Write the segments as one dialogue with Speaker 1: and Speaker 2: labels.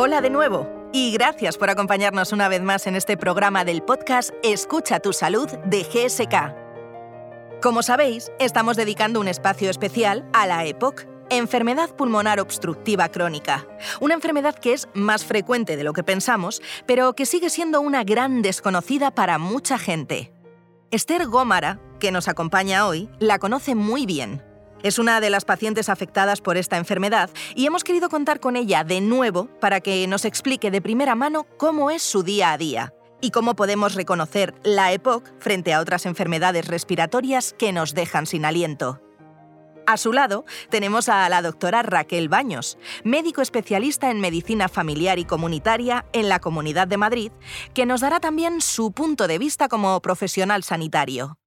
Speaker 1: Hola de nuevo y gracias por acompañarnos una vez más en este programa del podcast Escucha tu salud de GSK. Como sabéis, estamos dedicando un espacio especial a la EPOC, enfermedad pulmonar obstructiva crónica, una enfermedad que es más frecuente de lo que pensamos, pero que sigue siendo una gran desconocida para mucha gente. Esther Gómara, que nos acompaña hoy, la conoce muy bien es una de las pacientes afectadas por esta enfermedad y hemos querido contar con ella de nuevo para que nos explique de primera mano cómo es su día a día y cómo podemos reconocer la EPOC frente a otras enfermedades respiratorias que nos dejan sin aliento. A su lado tenemos a la doctora Raquel Baños, médico especialista en medicina familiar y comunitaria en la Comunidad de Madrid, que nos dará también su punto de vista como profesional sanitario.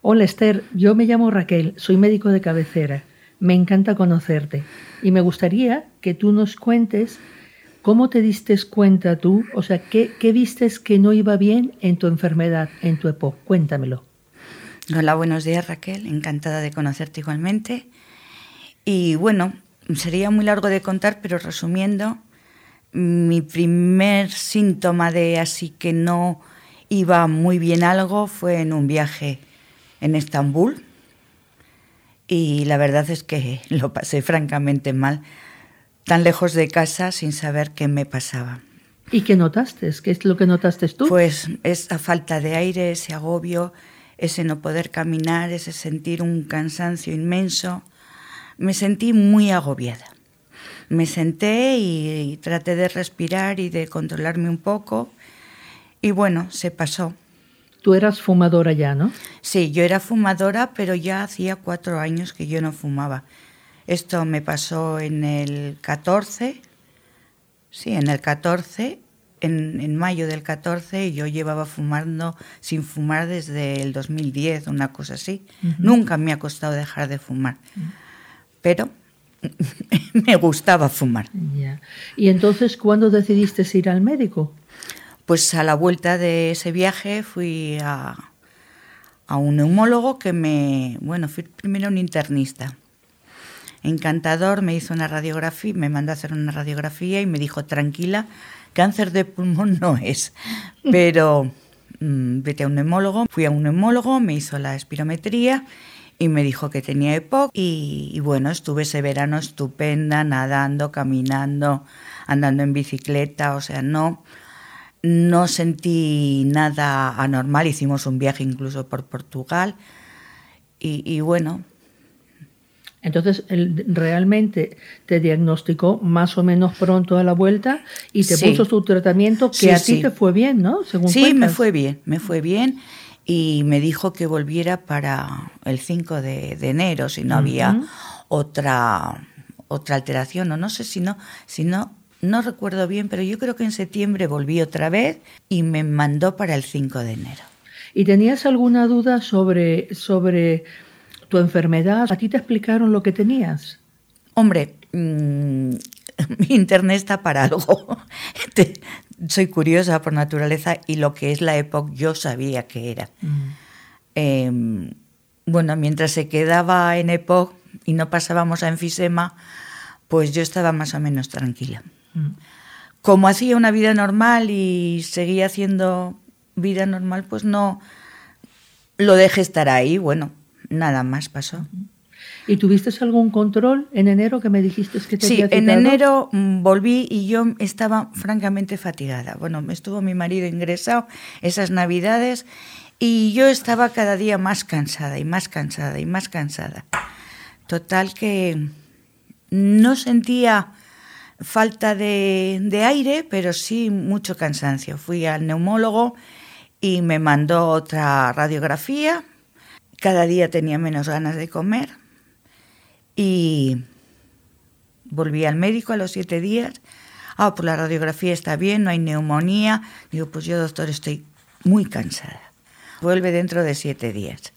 Speaker 2: Hola Esther, yo me llamo Raquel, soy médico de cabecera. Me encanta conocerte y me gustaría que tú nos cuentes cómo te diste cuenta tú, o sea, qué, qué vistes que no iba bien en tu enfermedad, en tu EPOC. Cuéntamelo.
Speaker 3: Hola, buenos días Raquel, encantada de conocerte igualmente. Y bueno, sería muy largo de contar, pero resumiendo, mi primer síntoma de así que no iba muy bien algo fue en un viaje en Estambul y la verdad es que lo pasé francamente mal, tan lejos de casa sin saber qué me pasaba.
Speaker 2: ¿Y qué notaste? ¿Qué es lo que notaste tú?
Speaker 3: Pues esa falta de aire, ese agobio, ese no poder caminar, ese sentir un cansancio inmenso. Me sentí muy agobiada. Me senté y, y traté de respirar y de controlarme un poco y bueno, se pasó.
Speaker 2: Tú eras fumadora ya, ¿no?
Speaker 3: Sí, yo era fumadora, pero ya hacía cuatro años que yo no fumaba. Esto me pasó en el 14, sí, en el 14, en, mayo del 14, yo llevaba fumando sin fumar desde el 2010, una cosa así. Nunca me ha costado dejar de fumar, pero me gustaba fumar.
Speaker 2: ¿Y entonces cuándo decidiste ir al médico?
Speaker 3: Pues a la vuelta de ese viaje fui a, un neumólogo que me, bueno, fui primero un internista. Encantador, me hizo una radiografía, me mandó a hacer una radiografía y me dijo, tranquila, cáncer de pulmón no es, pero mm, vete a un neumólogo. Fui a un neumólogo, me hizo la espirometría y me dijo que tenía EPOC y, y, bueno, estuve ese verano estupenda, nadando, caminando, andando en bicicleta, o sea, no, no sentí nada anormal, hicimos un viaje incluso por Portugal y, bueno.
Speaker 2: Entonces, él realmente te diagnosticó más o menos pronto a la vuelta y te puso su tratamiento que a ti te fue bien, ¿no?
Speaker 3: Según sí, me fue bien, me fue bien y me dijo que volviera para el 5 de, enero si no había otra otra alteración o no sé si no si no no recuerdo bien, pero yo creo que en septiembre volví otra vez y me mandó para el 5 de enero.
Speaker 2: ¿Y tenías alguna duda sobre, sobre tu enfermedad? ¿A ti te explicaron lo que tenías?
Speaker 3: Hombre, mm, mi internet está para algo. Soy curiosa por naturaleza y lo que es la época yo sabía que era. Mm. Em, bueno, mientras se quedaba en EPOC y no pasábamos a enfisema, pues yo estaba más o menos tranquila. Como hacía una vida normal y seguía haciendo vida normal, pues no lo dejé estar ahí. Bueno, nada más pasó.
Speaker 2: ¿Y tuviste algún control en enero que me dijiste que te
Speaker 3: Sí, en enero mm, volví y yo estaba francamente fatigada. Bueno, estuvo mi marido ingresado esas navidades y yo estaba cada día más cansada y más cansada y más cansada. Total que no sentía falta de, aire, pero sí mucho cansancio. Fui al neumólogo y me mandó otra radiografía. Cada día tenía menos ganas de comer y volví al médico a los siete días. Ah, pues la radiografía está bien, no hay neumonía. Digo, pues yo, doctor, estoy muy cansada. Vuelve dentro de siete días.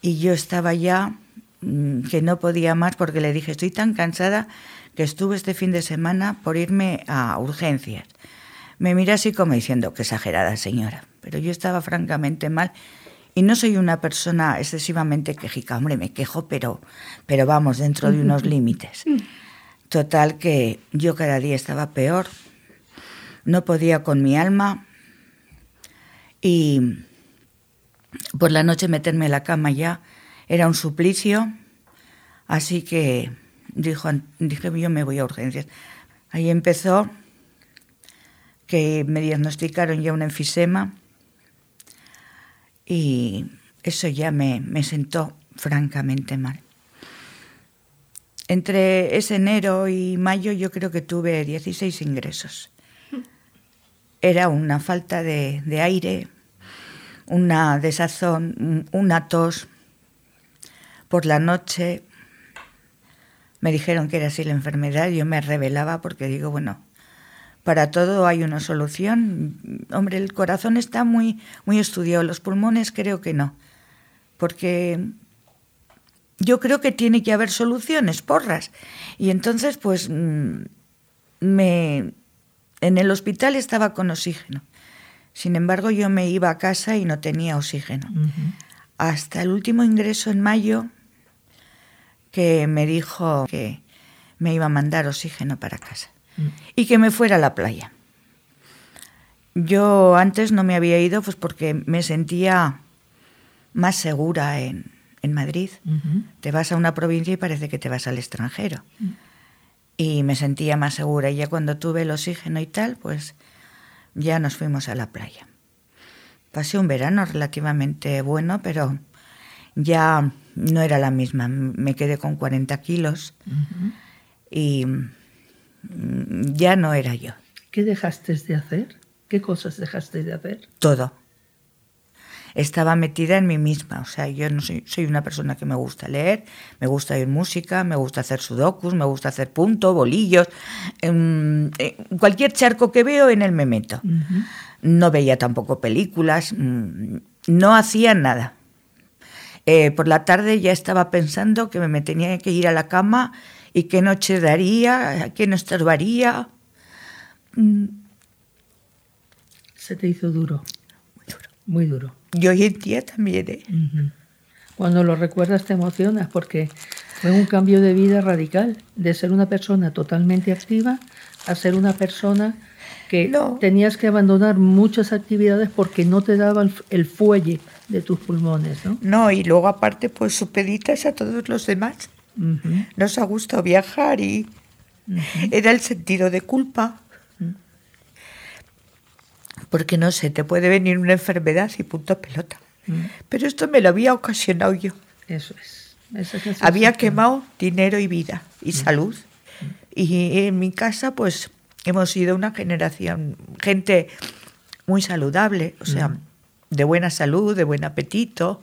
Speaker 3: Y yo estaba ya que no podía más porque le dije, estoy tan cansada que estuve este fin de semana por irme a urgencias. Me mira así como diciendo, qué exagerada señora, pero yo estaba francamente mal. Y no soy una persona excesivamente quejica, hombre, me quejo, pero, pero vamos, dentro de unos límites. Total que yo cada día estaba peor, no podía con mi alma. Y por la noche meterme en la cama ya era un suplicio, así que dijo, dije yo me voy a urgencias. Ahí empezó que me diagnosticaron ya un enfisema y eso ya me, me sentó francamente mal. Entre ese enero y mayo yo creo que tuve 16 ingresos. Era una falta de, de aire, una desazón, una tos. Por la noche me dijeron que era así la enfermedad, yo me revelaba porque digo, bueno, para todo hay una solución. Hombre, el corazón está muy, muy estudiado, los pulmones creo que no, porque yo creo que tiene que haber soluciones, porras. Y entonces, pues, mm, me, en el hospital estaba con oxígeno. Sin embargo, yo me iba a casa y no tenía oxígeno. Hasta el último ingreso en mayo, que me dijo que me iba a mandar oxígeno para casa mm. y que me fuera a la playa. Yo antes no me había ido pues porque me sentía más segura en, en Madrid. Te vas a una provincia y parece que te vas al extranjero. Mm. Y me sentía más segura. Y ya cuando tuve el oxígeno y tal, pues ya nos fuimos a la playa. Pasé un verano relativamente bueno, pero ya no era la misma. Me quedé con 40 kilos y ya no era yo.
Speaker 2: ¿Qué dejaste de hacer? ¿Qué cosas dejaste de hacer?
Speaker 3: Todo estaba metida en mí misma. O sea, yo no soy, soy una persona que me gusta leer, me gusta oír música, me gusta hacer sudokus, me gusta hacer punto, bolillos. En, cualquier charco que veo en él me meto. No veía tampoco películas, mm, no hacía nada. Eh, por la tarde ya estaba pensando que me tenía que ir a la cama y qué noche daría, qué no estorbaría. Mm.
Speaker 2: Se te hizo duro. Muy duro. Muy duro.
Speaker 3: Y hoy en día también. ¿eh?
Speaker 2: Cuando lo recuerdas te emocionas porque fue un cambio de vida radical, de ser una persona totalmente activa a ser una persona que tenías que abandonar muchas actividades porque no te daba el, fuelle de tus pulmones, ¿no?
Speaker 3: No, y luego aparte pues supeditas a todos los demás. Nos ha gustado viajar y era el sentido de culpa porque no sé, te puede venir una enfermedad y punto pelota. Mm. Pero esto me lo había ocasionado yo.
Speaker 2: Eso es.
Speaker 3: Había quemado dinero y vida y mm. salud. Mm. Y en mi casa, pues, hemos sido una generación, gente muy saludable, o sea, de buena salud, de buen apetito.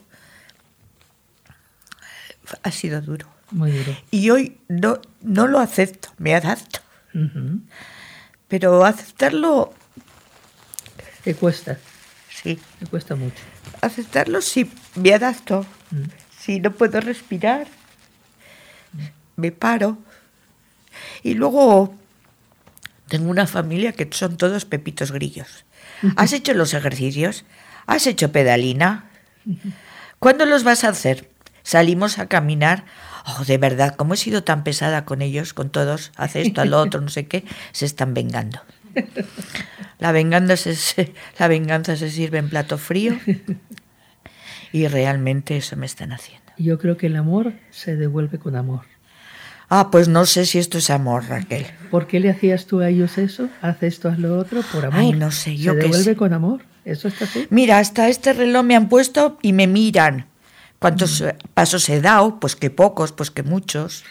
Speaker 3: Ha sido duro.
Speaker 2: Muy duro.
Speaker 3: Y hoy no, no lo acepto, me adapto. Pero aceptarlo
Speaker 2: ¿Te cuesta?
Speaker 3: Sí.
Speaker 2: Me cuesta mucho.
Speaker 3: Aceptarlo sí, me adapto. Mm. Si no puedo respirar, me paro. Y luego tengo una familia que son todos pepitos grillos. ¿Has hecho los ejercicios? ¿Has hecho pedalina? ¿Cuándo los vas a hacer? Salimos a caminar. Oh, de verdad, como he sido tan pesada con ellos, con todos, hace esto, al otro, no sé qué, se están vengando. La venganza se, la venganza se sirve en plato frío y realmente eso me están haciendo.
Speaker 2: Yo creo que el amor se devuelve con amor.
Speaker 3: Ah, pues no sé si esto es amor, Raquel.
Speaker 2: ¿Por qué le hacías tú a ellos eso? Haz esto, haz lo otro, por amor.
Speaker 3: Ay, no sé, yo
Speaker 2: Se devuelve con amor. Eso está así.
Speaker 3: Mira, hasta este reloj me han puesto y me miran. ¿Cuántos mm. pasos he dado? Pues que pocos, pues que muchos.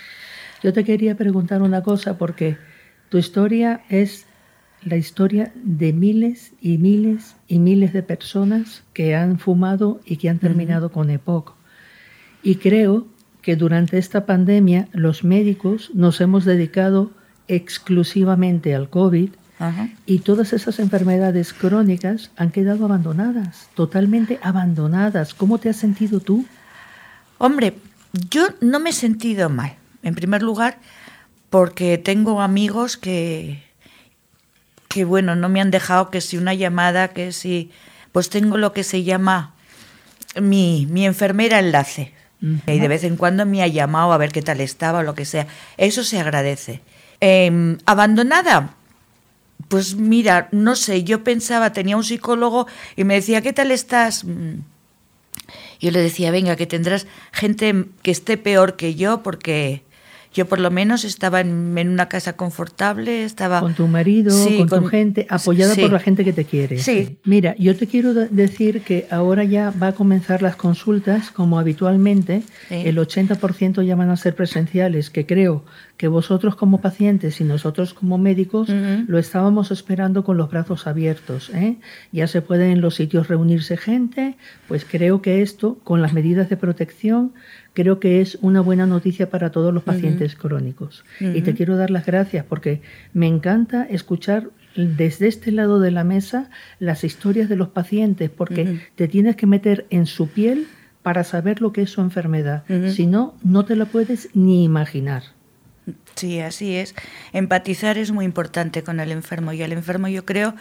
Speaker 2: Yo te quería preguntar una cosa porque tu historia es la historia de miles y miles y miles de personas que han fumado y que han terminado con EPOC. Y creo que durante esta pandemia los médicos nos hemos dedicado exclusivamente al COVID y todas esas enfermedades crónicas han quedado abandonadas, totalmente abandonadas. ¿Cómo te has sentido tú?
Speaker 3: Hombre, yo no me he sentido mal. En primer lugar, porque tengo amigos que, que bueno, no me han dejado que si una llamada, que si, pues tengo lo que se llama mi, mi enfermera enlace. Y de vez en cuando me ha llamado a ver qué tal estaba o lo que sea. Eso se agradece. Em, abandonada, pues mira, no sé, yo pensaba, tenía un psicólogo y me decía, ¿qué tal estás? Mm. Yo le decía, venga, que tendrás gente que esté peor que yo porque yo por lo menos estaba en, una casa confortable, estaba...
Speaker 2: Con tu marido, con, tu gente, apoyada por la gente que te quiere.
Speaker 3: Sí.
Speaker 2: Mira, yo te quiero decir que ahora ya va a comenzar las consultas como habitualmente. El 80% ya van a ser presenciales, que creo que vosotros como pacientes y nosotros como médicos lo estábamos esperando con los brazos abiertos. ¿eh? Ya se puede en los sitios reunirse gente, pues creo que esto, con las medidas de protección, creo que es una buena noticia para todos los pacientes crónicos. Y te quiero dar las gracias porque me encanta escuchar desde este lado de la mesa las historias de los pacientes porque te tienes que meter en su piel para saber lo que es su enfermedad. Si no, no te la puedes ni imaginar.
Speaker 3: Sí, así es. Empatizar es muy importante con el enfermo y al enfermo yo creo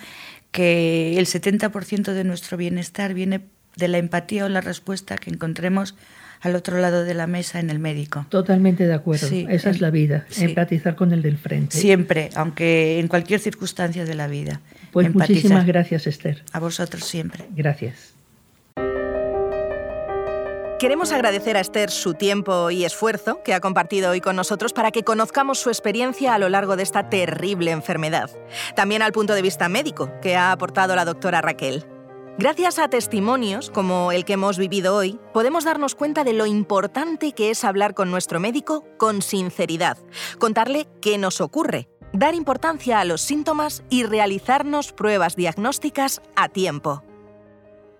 Speaker 3: que el 70% de nuestro bienestar viene de la empatía o la respuesta que encontremos al otro lado de la mesa en el médico.
Speaker 2: Totalmente de acuerdo. Esa es la vida, empatizar con el del frente.
Speaker 3: Siempre, aunque en cualquier circunstancia de la vida.
Speaker 2: Pues muchísimas gracias, Esther.
Speaker 3: A vosotros siempre.
Speaker 2: Gracias.
Speaker 1: Queremos agradecer a Esther su tiempo y esfuerzo que ha compartido hoy con nosotros para que conozcamos su experiencia a lo largo de esta terrible enfermedad. También al punto de vista médico que ha aportado la doctora Raquel. Gracias a testimonios como el que hemos vivido hoy, podemos darnos cuenta de lo importante que es hablar con nuestro médico con sinceridad, contarle qué nos ocurre, dar importancia a los síntomas y realizarnos pruebas diagnósticas a tiempo.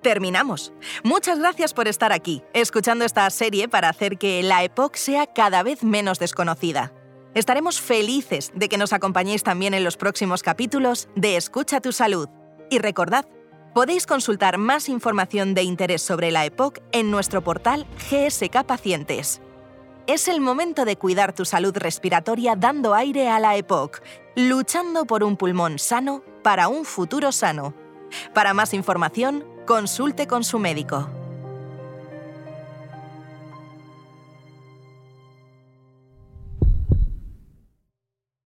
Speaker 1: Terminamos. Muchas gracias por estar aquí, escuchando esta serie para hacer que la EPOC sea cada vez menos desconocida. Estaremos felices de que nos acompañéis también en los próximos capítulos de Escucha tu Salud. Y recordad, Podéis consultar más información de interés sobre la EPOC en nuestro portal GSK Pacientes. Es el momento de cuidar tu salud respiratoria dando aire a la EPOC, luchando por un pulmón sano para un futuro sano. Para más información, consulte con su médico.